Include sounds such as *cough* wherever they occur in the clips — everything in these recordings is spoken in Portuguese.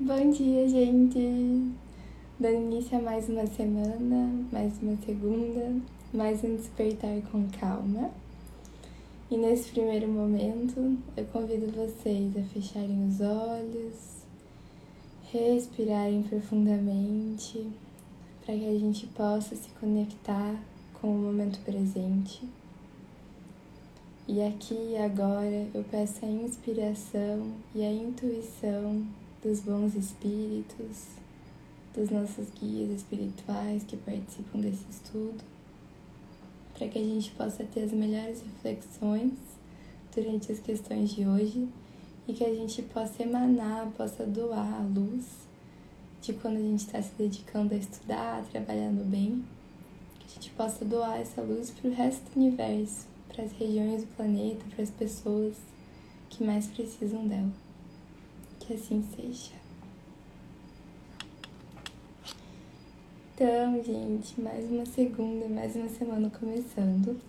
Bom dia, gente! Dando início a mais uma semana, mais uma segunda, mais um despertar com calma. E nesse primeiro momento, eu convido vocês a fecharem os olhos, respirarem profundamente, para que a gente possa se conectar com o momento presente. E aqui e agora eu peço a inspiração e a intuição dos bons espíritos, dos nossos guias espirituais que participam desse estudo, para que a gente possa ter as melhores reflexões durante as questões de hoje e que a gente possa emanar, possa doar a luz de quando a gente está se dedicando a estudar, a trabalhar no bem, que a gente possa doar essa luz para o resto do universo, para as regiões do planeta, para as pessoas que mais precisam dela. Que assim seja. Então, gente, mais uma segunda, mais uma semana começando.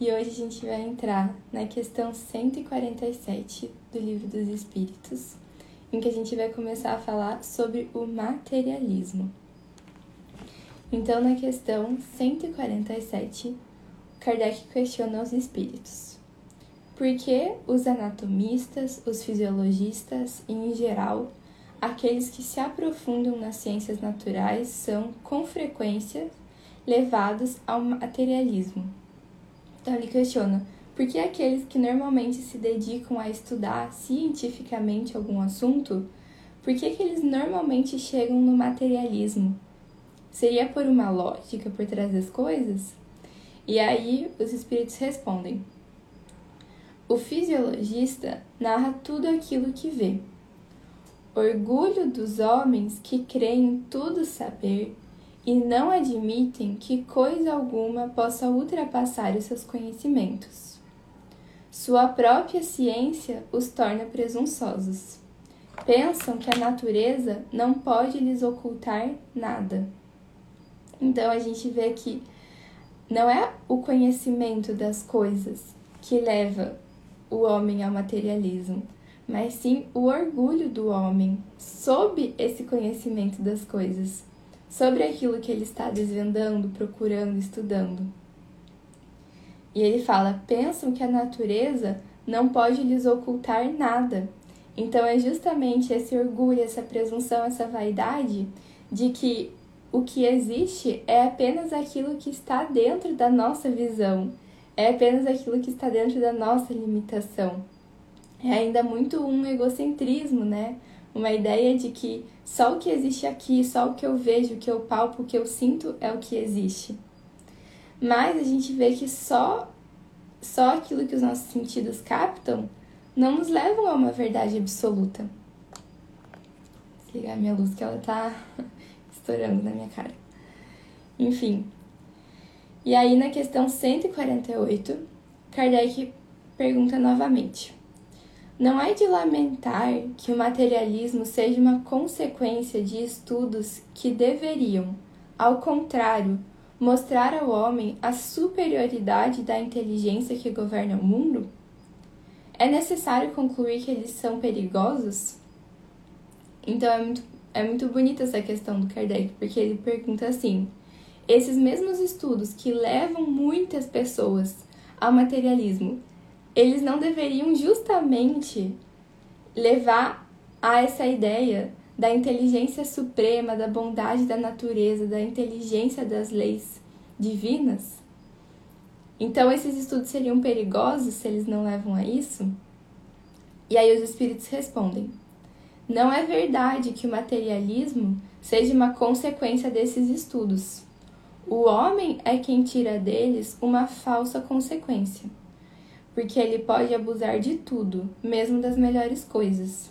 E hoje a gente vai entrar na questão 147 do Livro dos Espíritos, em que a gente vai começar a falar sobre o materialismo. Então, na questão 147, Kardec questiona os espíritos. Porque os anatomistas, os fisiologistas e, em geral, aqueles que se aprofundam nas ciências naturais são, com frequência, levados ao materialismo. Então, ele questiona por que aqueles que normalmente se dedicam a estudar cientificamente algum assunto, por que, que eles normalmente chegam no materialismo? Seria por uma lógica por trás das coisas? E aí os espíritos respondem: o fisiologista narra tudo aquilo que vê. Orgulho dos homens que creem tudo saber e não admitem que coisa alguma possa ultrapassar os seus conhecimentos. Sua própria ciência os torna presunçosos. Pensam que a natureza não pode lhes ocultar nada. Então a gente vê que não é o conhecimento das coisas que leva o homem ao materialismo, mas sim o orgulho do homem sob esse conhecimento das coisas, sobre aquilo que ele está desvendando, procurando, estudando. E ele fala: pensam que a natureza não pode lhes ocultar nada. Então é justamente esse orgulho, essa presunção, essa vaidade de que o que existe é apenas aquilo que está dentro da nossa visão é apenas aquilo que está dentro da nossa limitação. É ainda muito um egocentrismo, né? Uma ideia de que só o que existe aqui, só o que eu vejo, o que eu palpo, o que eu sinto é o que existe. Mas a gente vê que só só aquilo que os nossos sentidos captam não nos levam a uma verdade absoluta. Vou ligar minha luz que ela tá *laughs* estourando na minha cara. Enfim, e aí, na questão 148, Kardec pergunta novamente: Não é de lamentar que o materialismo seja uma consequência de estudos que deveriam, ao contrário, mostrar ao homem a superioridade da inteligência que governa o mundo? É necessário concluir que eles são perigosos? Então é muito, é muito bonita essa questão do Kardec, porque ele pergunta assim: esses mesmos estudos que levam muitas pessoas ao materialismo, eles não deveriam justamente levar a essa ideia da inteligência suprema, da bondade da natureza, da inteligência das leis divinas? Então, esses estudos seriam perigosos se eles não levam a isso? E aí os espíritos respondem: não é verdade que o materialismo seja uma consequência desses estudos. O homem é quem tira deles uma falsa consequência, porque ele pode abusar de tudo, mesmo das melhores coisas.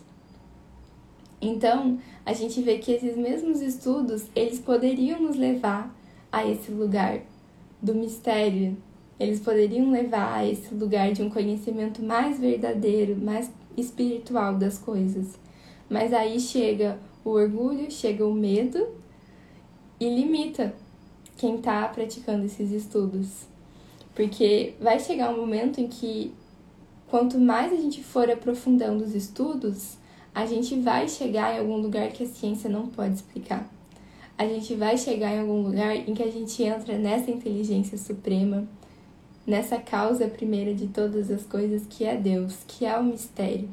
Então, a gente vê que esses mesmos estudos, eles poderiam nos levar a esse lugar do mistério. Eles poderiam levar a esse lugar de um conhecimento mais verdadeiro, mais espiritual das coisas. Mas aí chega o orgulho, chega o medo e limita quem está praticando esses estudos. Porque vai chegar um momento em que, quanto mais a gente for aprofundando os estudos, a gente vai chegar em algum lugar que a ciência não pode explicar. A gente vai chegar em algum lugar em que a gente entra nessa inteligência suprema, nessa causa primeira de todas as coisas que é Deus, que é o mistério.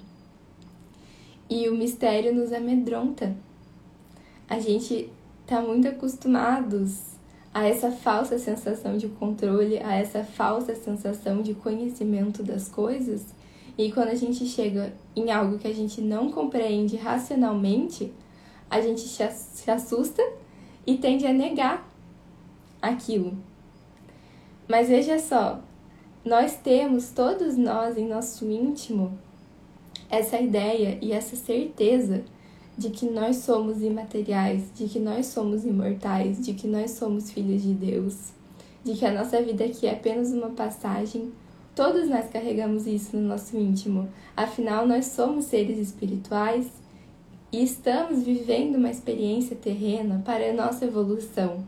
E o mistério nos amedronta. A gente está muito acostumados a essa falsa sensação de controle, a essa falsa sensação de conhecimento das coisas. E quando a gente chega em algo que a gente não compreende racionalmente, a gente se assusta e tende a negar aquilo. Mas veja só, nós temos, todos nós em nosso íntimo, essa ideia e essa certeza de que nós somos imateriais, de que nós somos imortais, de que nós somos filhos de Deus, de que a nossa vida aqui é apenas uma passagem. Todos nós carregamos isso no nosso íntimo. Afinal, nós somos seres espirituais e estamos vivendo uma experiência terrena para a nossa evolução.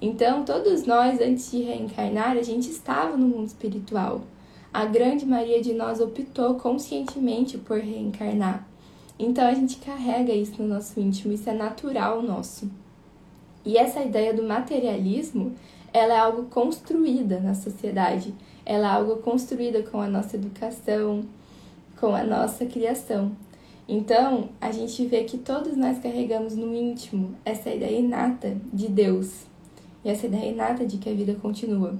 Então, todos nós, antes de reencarnar, a gente estava no mundo espiritual. A grande maioria de nós optou conscientemente por reencarnar. Então a gente carrega isso no nosso íntimo, isso é natural nosso. E essa ideia do materialismo, ela é algo construída na sociedade, ela é algo construída com a nossa educação, com a nossa criação. Então, a gente vê que todos nós carregamos no íntimo essa ideia inata de Deus e essa ideia inata de que a vida continua.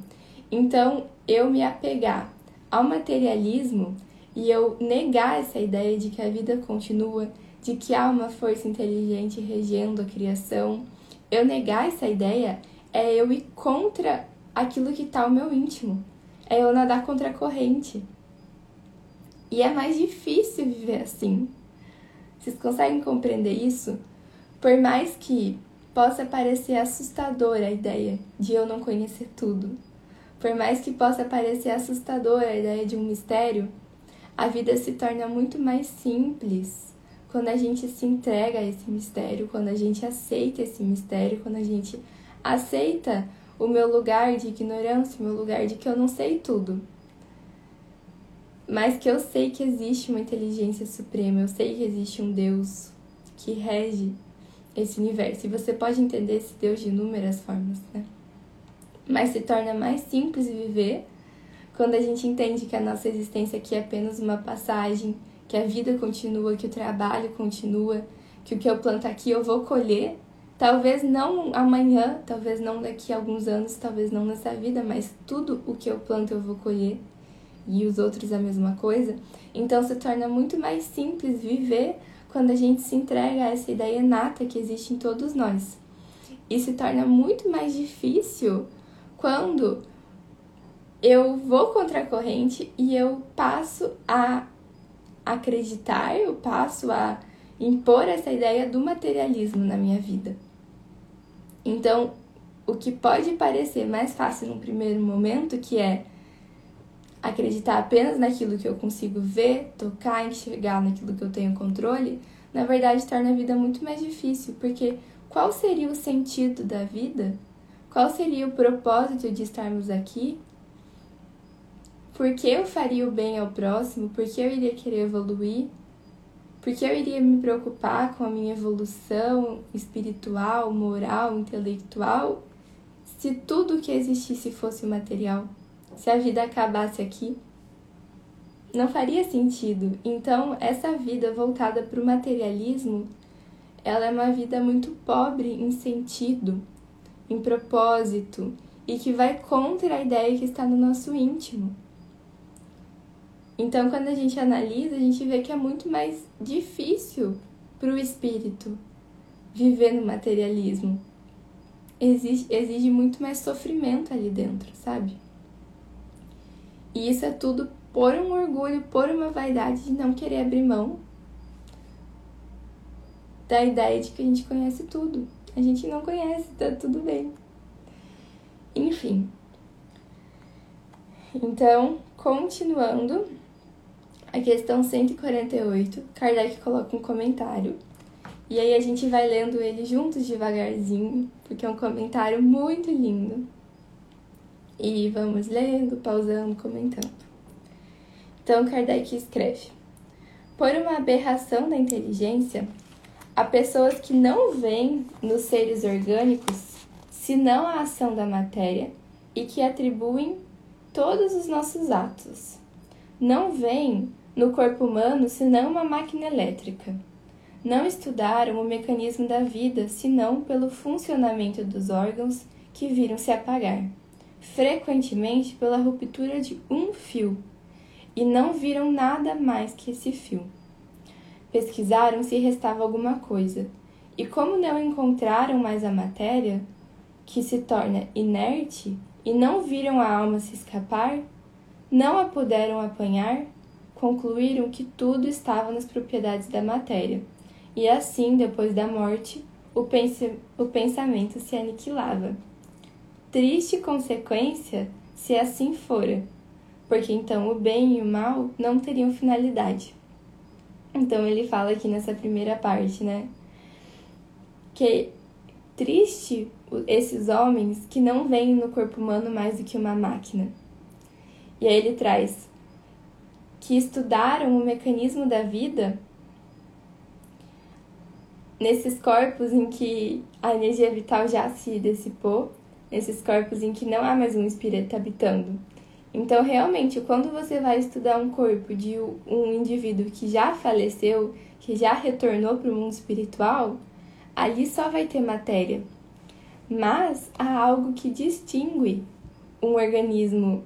Então, eu me apegar ao materialismo e eu negar essa ideia de que a vida continua, de que há uma força inteligente regendo a criação, eu negar essa ideia é eu ir contra aquilo que está o meu íntimo, é eu nadar contra a corrente. E é mais difícil viver assim. Vocês conseguem compreender isso? Por mais que possa parecer assustadora a ideia de eu não conhecer tudo, por mais que possa parecer assustadora a ideia de um mistério, a vida se torna muito mais simples quando a gente se entrega a esse mistério, quando a gente aceita esse mistério, quando a gente aceita o meu lugar de ignorância, o meu lugar de que eu não sei tudo. Mas que eu sei que existe uma inteligência suprema, eu sei que existe um Deus que rege esse universo. E você pode entender esse Deus de inúmeras formas, né? Mas se torna mais simples viver quando a gente entende que a nossa existência aqui é apenas uma passagem, que a vida continua, que o trabalho continua, que o que eu planto aqui eu vou colher, talvez não amanhã, talvez não daqui a alguns anos, talvez não nessa vida, mas tudo o que eu planto eu vou colher e os outros a mesma coisa. Então se torna muito mais simples viver quando a gente se entrega a essa ideia inata que existe em todos nós. E se torna muito mais difícil quando eu vou contra a corrente e eu passo a acreditar, eu passo a impor essa ideia do materialismo na minha vida. Então, o que pode parecer mais fácil no primeiro momento, que é acreditar apenas naquilo que eu consigo ver, tocar, enxergar, naquilo que eu tenho controle, na verdade torna a vida muito mais difícil, porque qual seria o sentido da vida? Qual seria o propósito de estarmos aqui por que eu faria o bem ao próximo? Por que eu iria querer evoluir? Por que eu iria me preocupar com a minha evolução espiritual, moral, intelectual, se tudo que existisse fosse material? Se a vida acabasse aqui? Não faria sentido. Então, essa vida voltada para o materialismo, ela é uma vida muito pobre em sentido, em propósito, e que vai contra a ideia que está no nosso íntimo. Então, quando a gente analisa, a gente vê que é muito mais difícil para o espírito viver no materialismo. Exige, exige muito mais sofrimento ali dentro, sabe? E isso é tudo por um orgulho, por uma vaidade de não querer abrir mão da ideia de que a gente conhece tudo. A gente não conhece, tá tudo bem. Enfim. Então, continuando, a questão 148, Kardec coloca um comentário. E aí a gente vai lendo ele juntos devagarzinho, porque é um comentário muito lindo. E vamos lendo, pausando, comentando. Então Kardec escreve: por uma aberração da inteligência, há pessoas que não veem nos seres orgânicos senão a ação da matéria e que atribuem todos os nossos atos. Não veem no corpo humano senão uma máquina elétrica. Não estudaram o mecanismo da vida senão pelo funcionamento dos órgãos que viram se apagar, frequentemente pela ruptura de um fio, e não viram nada mais que esse fio. Pesquisaram se restava alguma coisa, e como não encontraram mais a matéria, que se torna inerte, e não viram a alma se escapar, não a puderam apanhar, concluíram que tudo estava nas propriedades da matéria, e assim, depois da morte, o, pens o pensamento se aniquilava. Triste consequência se assim fora, porque então o bem e o mal não teriam finalidade. Então ele fala aqui nessa primeira parte, né? Que triste esses homens que não veem no corpo humano mais do que uma máquina. E aí ele traz que estudaram o mecanismo da vida nesses corpos em que a energia vital já se dissipou, nesses corpos em que não há mais um espírito habitando. Então, realmente, quando você vai estudar um corpo de um indivíduo que já faleceu, que já retornou para o mundo espiritual, ali só vai ter matéria. Mas há algo que distingue um organismo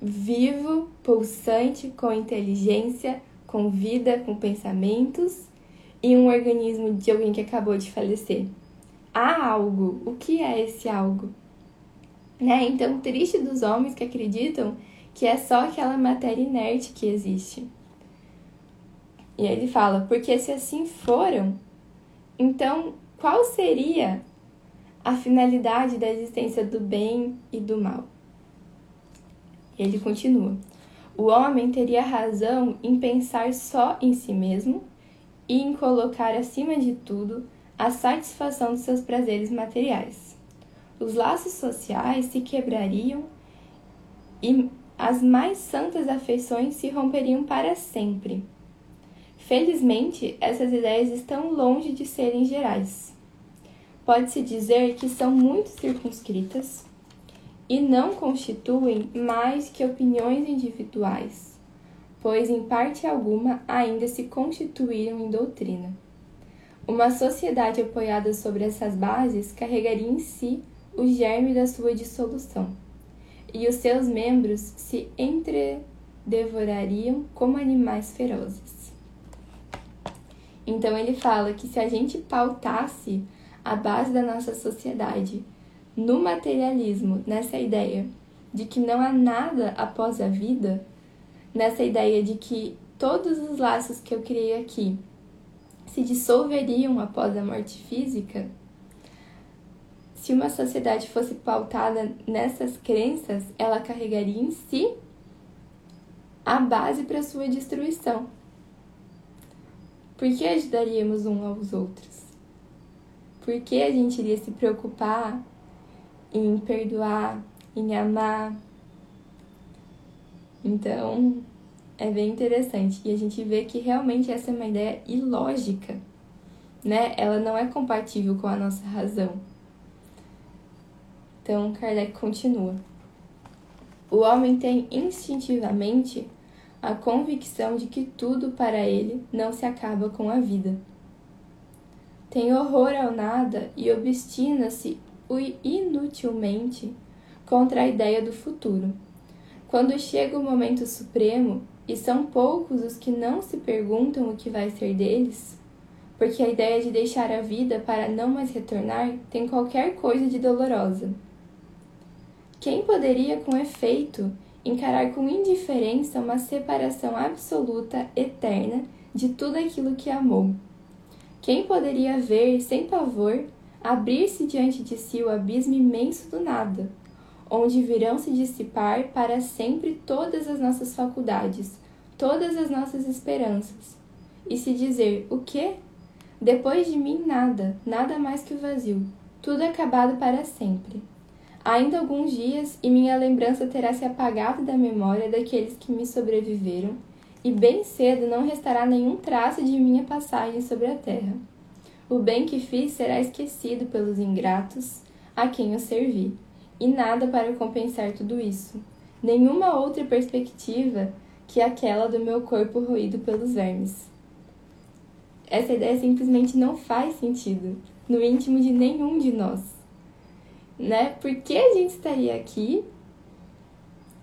vivo, pulsante, com inteligência, com vida, com pensamentos, e um organismo de alguém que acabou de falecer. Há algo. O que é esse algo? Né? Então, triste dos homens que acreditam que é só aquela matéria inerte que existe. E ele fala: porque se assim foram, então qual seria a finalidade da existência do bem e do mal? Ele continua: o homem teria razão em pensar só em si mesmo e em colocar acima de tudo a satisfação dos seus prazeres materiais. Os laços sociais se quebrariam e as mais santas afeições se romperiam para sempre. Felizmente, essas ideias estão longe de serem gerais. Pode-se dizer que são muito circunscritas e não constituem mais que opiniões individuais, pois em parte alguma ainda se constituíram em doutrina. Uma sociedade apoiada sobre essas bases carregaria em si o germe da sua dissolução e os seus membros se entredevorariam como animais ferozes. Então ele fala que se a gente pautasse a base da nossa sociedade no materialismo, nessa ideia de que não há nada após a vida, nessa ideia de que todos os laços que eu criei aqui se dissolveriam após a morte física, se uma sociedade fosse pautada nessas crenças, ela carregaria em si a base para sua destruição. Por que ajudaríamos uns aos outros? Por que a gente iria se preocupar em perdoar, em amar? Então, é bem interessante e a gente vê que realmente essa é uma ideia ilógica, né? Ela não é compatível com a nossa razão. Então, Kardec continua. O homem tem instintivamente a convicção de que tudo para ele não se acaba com a vida. Tem horror ao nada e obstina-se inutilmente contra a ideia do futuro. Quando chega o momento supremo, e são poucos os que não se perguntam o que vai ser deles, porque a ideia de deixar a vida para não mais retornar tem qualquer coisa de dolorosa. Quem poderia, com efeito, encarar com indiferença uma separação absoluta, eterna, de tudo aquilo que amou? Quem poderia ver, sem pavor, abrir-se diante de si o abismo imenso do nada, onde virão se dissipar para sempre todas as nossas faculdades, todas as nossas esperanças, e se dizer: o quê? Depois de mim, nada, nada mais que o vazio, tudo acabado para sempre. Ainda alguns dias e minha lembrança terá se apagado da memória daqueles que me sobreviveram, e bem cedo não restará nenhum traço de minha passagem sobre a terra. O bem que fiz será esquecido pelos ingratos a quem eu servi, e nada para compensar tudo isso, nenhuma outra perspectiva que aquela do meu corpo roído pelos vermes. Essa ideia simplesmente não faz sentido no íntimo de nenhum de nós. Né? Por que a gente estaria aqui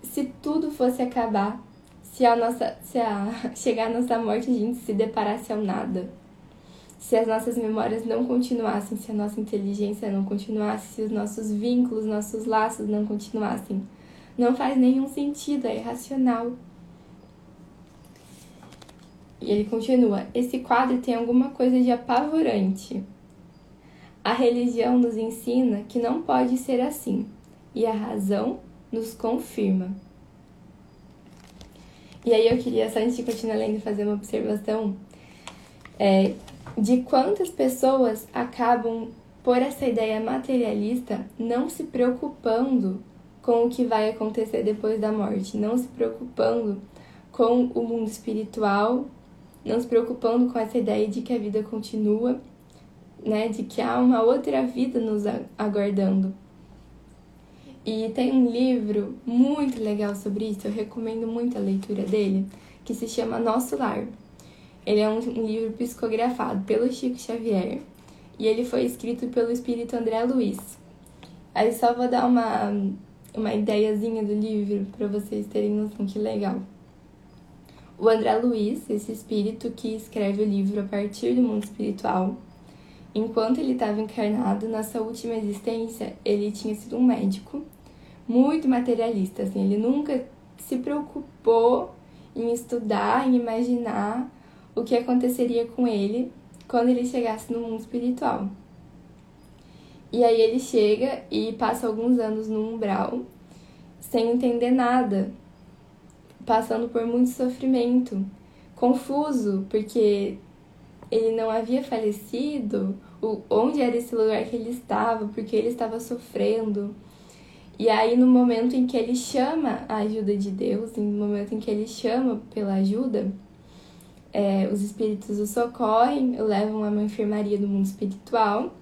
se tudo fosse acabar? Se a nossa se a *laughs* chegar a nossa morte a gente se deparasse ao nada? Se as nossas memórias não continuassem, se a nossa inteligência não continuasse, se os nossos vínculos, nossos laços não continuassem, não faz nenhum sentido, é irracional. E ele continua: esse quadro tem alguma coisa de apavorante. A religião nos ensina que não pode ser assim, e a razão nos confirma. E aí eu queria, só antes de continuar lendo, fazer uma observação é, de quantas pessoas acabam, por essa ideia materialista, não se preocupando com o que vai acontecer depois da morte, não se preocupando com o mundo espiritual não se preocupando com essa ideia de que a vida continua, né, de que há uma outra vida nos aguardando. E tem um livro muito legal sobre isso, eu recomendo muito a leitura dele, que se chama Nosso Lar. Ele é um, livro psicografado pelo Chico Xavier e ele foi escrito pelo espírito André Luiz. Aí só vou dar uma, uma ideiazinha do livro para vocês terem noção que legal. O André Luiz, esse espírito que escreve o livro a partir do mundo espiritual, enquanto ele estava encarnado, na sua última existência, ele tinha sido um médico muito materialista, assim, ele nunca se preocupou em estudar, em imaginar o que aconteceria com ele quando ele chegasse no mundo espiritual. E aí ele chega e passa alguns anos no umbral sem entender nada passando por muito sofrimento, confuso, porque ele não havia falecido, onde era esse lugar que ele estava, porque ele estava sofrendo. E aí, no momento em que ele chama a ajuda de Deus, no momento em que ele chama pela ajuda, é, os espíritos o socorrem, o levam a uma enfermaria do mundo espiritual.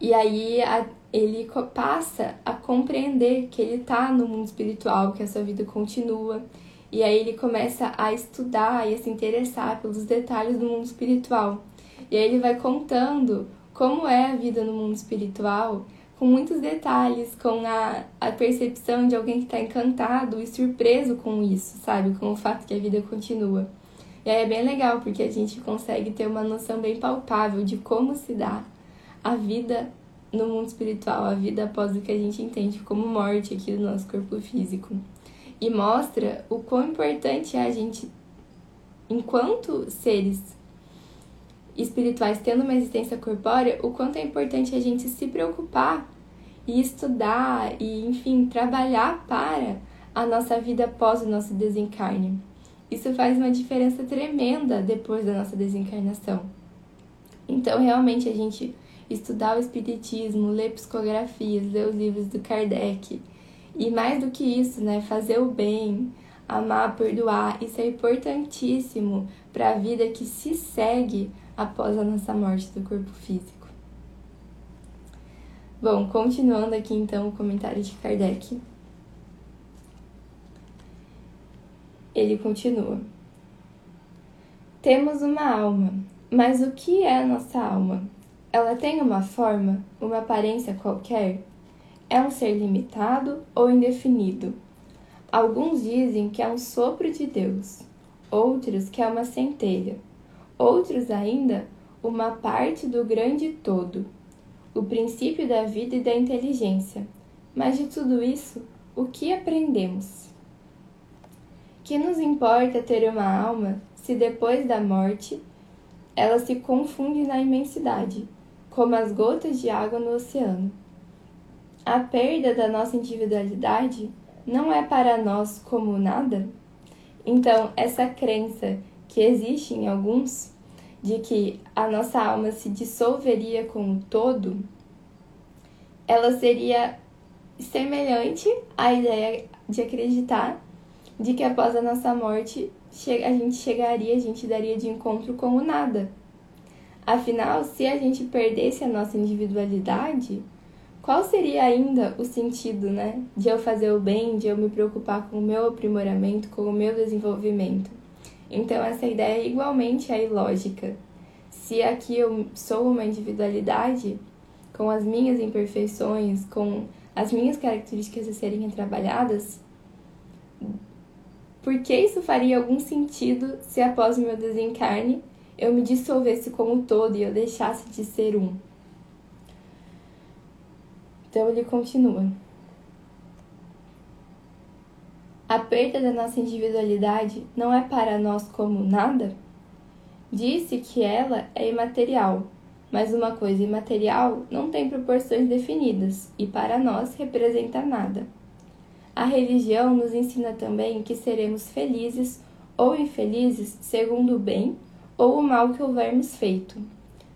E aí a, ele passa a compreender que ele está no mundo espiritual, que a sua vida continua. E aí ele começa a estudar e a se interessar pelos detalhes do mundo espiritual. E aí ele vai contando como é a vida no mundo espiritual, com muitos detalhes, com a, a percepção de alguém que está encantado e surpreso com isso, sabe? Com o fato que a vida continua. E aí é bem legal, porque a gente consegue ter uma noção bem palpável de como se dá a vida no mundo espiritual, a vida após o que a gente entende como morte aqui do nosso corpo físico. E mostra o quão importante é a gente, enquanto seres espirituais tendo uma existência corpórea, o quanto é importante a gente se preocupar e estudar e, enfim, trabalhar para a nossa vida após o nosso desencarne. Isso faz uma diferença tremenda depois da nossa desencarnação. Então, realmente, a gente estudar o Espiritismo, ler psicografias, ler os livros do Kardec. E mais do que isso, né, fazer o bem, amar, perdoar, isso é importantíssimo para a vida que se segue após a nossa morte do corpo físico. Bom, continuando aqui então o comentário de Kardec. Ele continua: Temos uma alma, mas o que é a nossa alma? Ela tem uma forma, uma aparência qualquer? É um ser limitado ou indefinido? Alguns dizem que é um sopro de Deus, outros que é uma centelha, outros ainda uma parte do grande todo, o princípio da vida e da inteligência. Mas de tudo isso, o que aprendemos? Que nos importa ter uma alma se depois da morte ela se confunde na imensidade como as gotas de água no oceano. A perda da nossa individualidade não é para nós como nada? Então, essa crença que existe em alguns de que a nossa alma se dissolveria com o todo, ela seria semelhante à ideia de acreditar de que após a nossa morte a gente chegaria, a gente daria de encontro com o nada. Afinal, se a gente perdesse a nossa individualidade, qual seria ainda o sentido, né, de eu fazer o bem, de eu me preocupar com o meu aprimoramento, com o meu desenvolvimento? Então, essa ideia igualmente é ilógica. Se aqui eu sou uma individualidade, com as minhas imperfeições, com as minhas características a serem trabalhadas, por que isso faria algum sentido se após meu desencarne eu me dissolvesse como todo e eu deixasse de ser um? Então ele continua. A perda da nossa individualidade não é para nós como nada? Disse que ela é imaterial, mas uma coisa imaterial não tem proporções definidas e para nós representa nada. A religião nos ensina também que seremos felizes ou infelizes segundo o bem ou o mal que houvermos feito.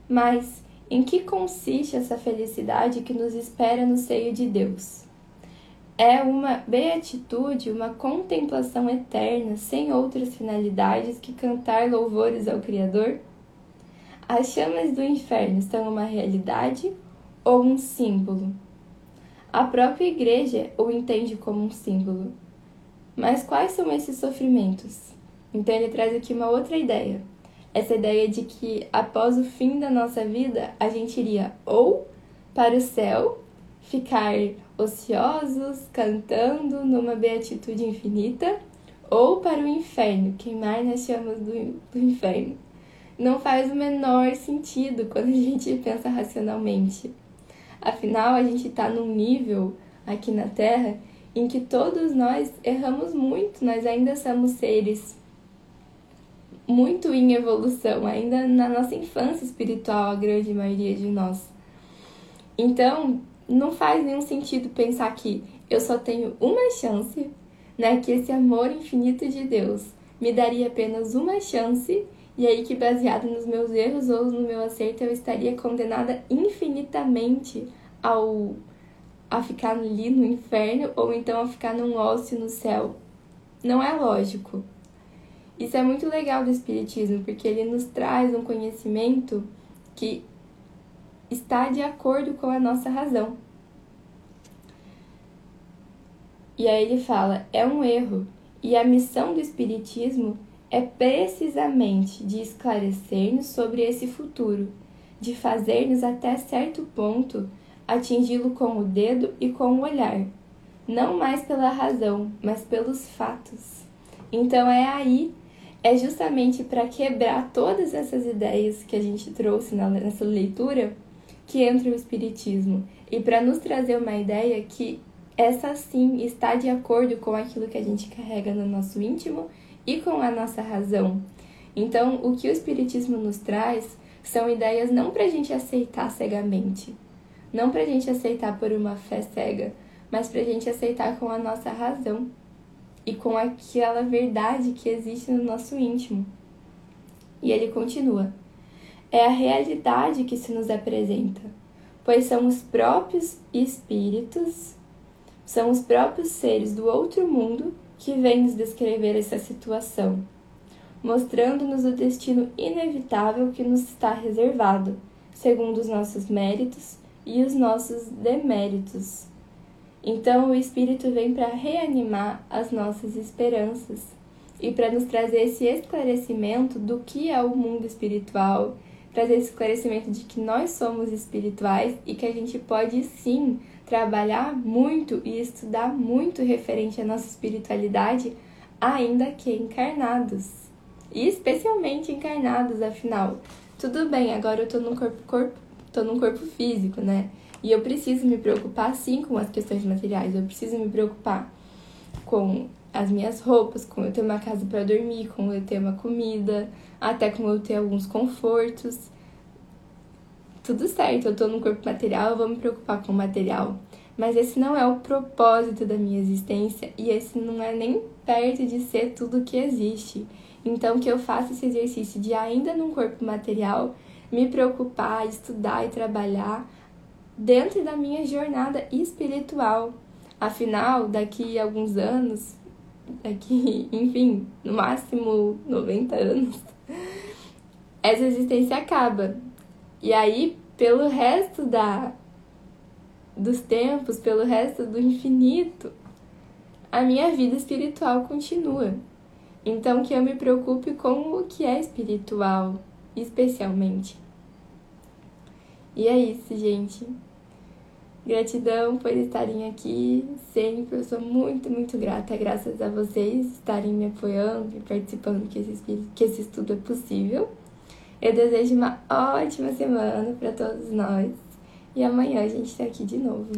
Mas em que consiste essa felicidade que nos espera no seio de Deus? É uma beatitude, uma contemplação eterna, sem outras finalidades que cantar louvores ao Criador? As chamas do inferno são uma realidade ou um símbolo? A própria igreja o entende como um símbolo. Mas quais são esses sofrimentos? Então ele traz aqui uma outra ideia essa ideia de que após o fim da nossa vida, a gente iria ou para o céu, ficar ociosos, cantando numa beatitude infinita, ou para o inferno, queimar nas chamas do, do inferno. Não faz o menor sentido quando a gente pensa racionalmente. Afinal, a gente está num nível aqui na Terra em que todos nós erramos muito, nós ainda somos seres muito em evolução, ainda na nossa infância espiritual, a grande maioria de nós. Então, não faz nenhum sentido pensar que eu só tenho uma chance, né? Que esse amor infinito de Deus me daria apenas uma chance, e aí que baseado nos meus erros ou no meu acerto eu estaria condenada infinitamente ao a ficar ali no inferno ou então a ficar num ócio no céu. Não é lógico. Isso é muito legal do Espiritismo, porque ele nos traz um conhecimento que está de acordo com a nossa razão. E aí ele fala: é um erro, e a missão do Espiritismo é precisamente de esclarecer-nos sobre esse futuro, de fazer-nos até certo ponto atingi-lo com o dedo e com o olhar, não mais pela razão, mas pelos fatos. Então é aí é justamente para quebrar todas essas ideias que a gente trouxe nessa leitura que entra o Espiritismo e para nos trazer uma ideia que essa sim está de acordo com aquilo que a gente carrega no nosso íntimo e com a nossa razão. Então, o que o Espiritismo nos traz são ideias não para a gente aceitar cegamente, não para a gente aceitar por uma fé cega, mas para a gente aceitar com a nossa razão e com aquela verdade que existe no nosso íntimo. E ele continua: é a realidade que se nos apresenta, pois são os próprios espíritos, são os próprios seres do outro mundo que vêm nos descrever essa situação, mostrando-nos o destino inevitável que nos está reservado, segundo os nossos méritos e os nossos deméritos. Então o Espírito vem para reanimar as nossas esperanças e para nos trazer esse esclarecimento do que é o mundo espiritual, trazer esse esclarecimento de que nós somos espirituais e que a gente pode sim trabalhar muito e estudar muito referente à nossa espiritualidade, ainda que encarnados. E especialmente encarnados, afinal. Tudo bem, agora eu tô num corpo, corpo tô num corpo físico, né? E eu preciso me preocupar sim com as questões materiais, eu preciso me preocupar com as minhas roupas, com eu ter uma casa para dormir, com eu ter uma comida, até com eu ter alguns confortos. Tudo certo, eu tô no corpo material, eu vou me preocupar com o material. Mas esse não é o propósito da minha existência e esse não é nem perto de ser tudo que existe. Então, que eu faça esse exercício de, ainda num corpo material, me preocupar, estudar e trabalhar dentro da minha jornada espiritual. Afinal, daqui a alguns anos, daqui, enfim, no máximo 90 anos, *laughs* essa existência acaba. E aí, pelo resto da dos tempos, pelo resto do infinito, a minha vida espiritual continua. Então que eu me preocupe com o que é espiritual, especialmente. E é isso, gente. Gratidão por estarem aqui sempre. Eu sou muito, muito grata, graças a vocês estarem me apoiando e participando que esse, que esse estudo é possível. Eu desejo uma ótima semana para todos nós e amanhã a gente está aqui de novo.